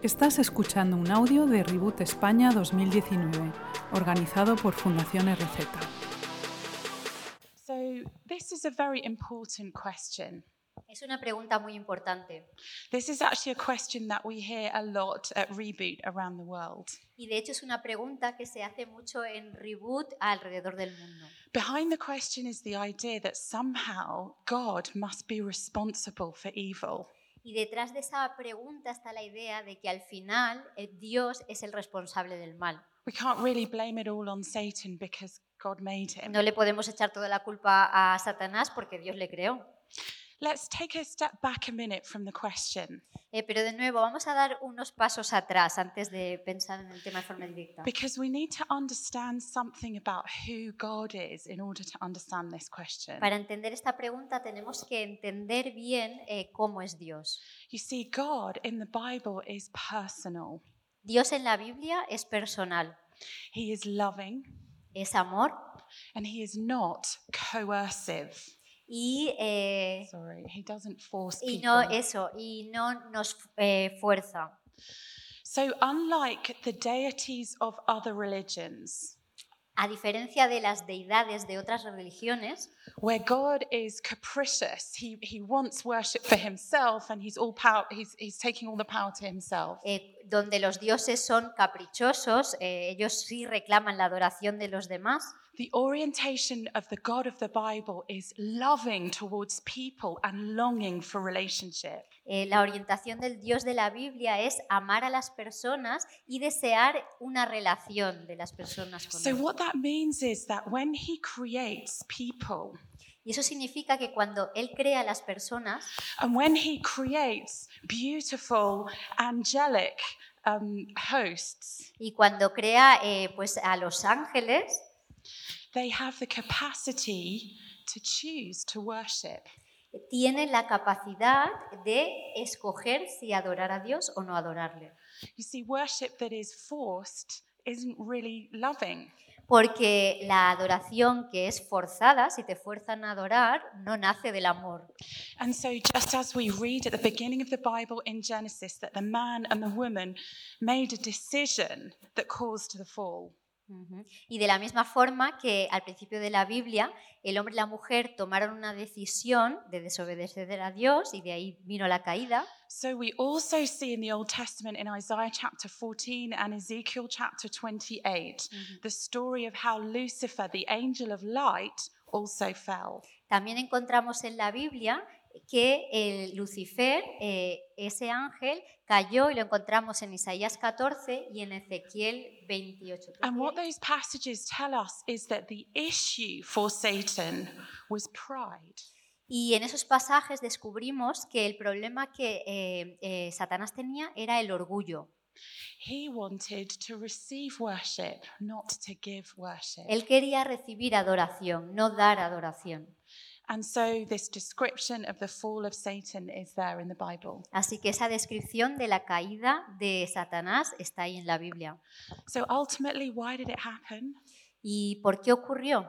Estás escuchando un audio de Reboot España 2019, organizado por Fundación RZ. So, this is a very important question. Es una pregunta muy importante. This is actually a question that we hear a lot at Reboot around the world. Y de hecho es una pregunta que se hace mucho en Reboot alrededor del mundo. Behind the question is the idea that somehow God must be responsible for evil. Y detrás de esa pregunta está la idea de que al final eh, Dios es el responsable del mal. We can't really blame it all on Satan because God made him. No le podemos echar toda la culpa a Satanás porque Dios le creó. Let's take a step back a minute from the question Eh, pero de nuevo, vamos a dar unos pasos atrás antes de pensar en el tema de forma directa. because we need to understand something about who God is in order to understand this question. Para entender esta pregunta tenemos que entender bien eh, cómo es Dios. You see, God in the Bible is personal, Dios en la Biblia es personal, He is loving, es amor and He is not coercive. Y, eh, Sorry, He doesn't force y people. no eso, y no nos eh, fuerza. So, unlike the deities of other religions, A diferencia de las deidades de otras religiones, where God is capricious, he, he wants worship for himself and he's all power, he's, he's taking all the power to himself. eh, donde los dioses son caprichosos, eh, ellos sí reclaman la adoración de los demás. The orientation of the God of the Bible is loving towards people and longing for relationship. Eh, la orientación del Dios de la Biblia es amar a las personas y desear una relación de las personas con So, él. what that means is that when he creates people Y eso significa que cuando Él crea a las personas and when he creates beautiful, angelic um, hosts, y cuando crea eh, pues a los ángeles, they have the capacity to choose to worship. tiene la capacidad de escoger si adorar a Dios o no adorarle. You see, worship that is forced isn't really loving. Porque la adoración que es forzada, si te fuerzan a adorar, no nace del amor. And so, just as we read at the beginning of the Bible in Genesis that the man and the woman made a decision that caused the fall. Y de la misma forma que al principio de la Biblia, el hombre y la mujer tomaron una decisión de desobedecer a Dios y de ahí vino la caída, so we also see in the Old Testament in Isaiah chapter 14 and Ezekiel chapter 28 the story of how Lucifer, the angel of light, also fell. también encontramos en la Biblia que el Lucifer, eh, ese ángel, cayó y lo encontramos en Isaías 14 y en Ezequiel 28. And what those passages tell us is that the issue for Satan was pride. Y en esos pasajes descubrimos que el problema que eh, eh, Satanás tenía era el orgullo. He wanted to receive worship, not to give worship. Él quería recibir adoración, no dar adoración. And so, this description of the fall of Satan is there in the Bible. Así que esa descripción de la caída de Satanás está ahí en la Biblia. So, ultimately, why did it happen? ¿Y por qué ocurrió?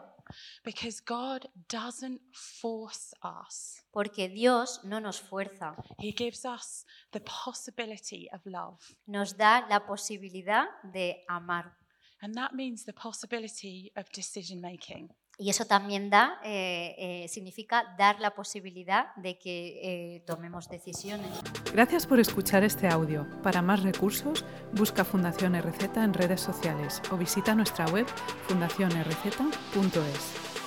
Because God doesn't force us, Porque Dios no nos fuerza, He gives us the possibility of love. nos da la posibilidad de amar. And that means the possibility of decision making. Y eso también da, eh, eh, significa dar la posibilidad de que eh, tomemos decisiones. Gracias por escuchar este audio. Para más recursos, busca Fundación RZ en redes sociales o visita nuestra web fundacionrz.es.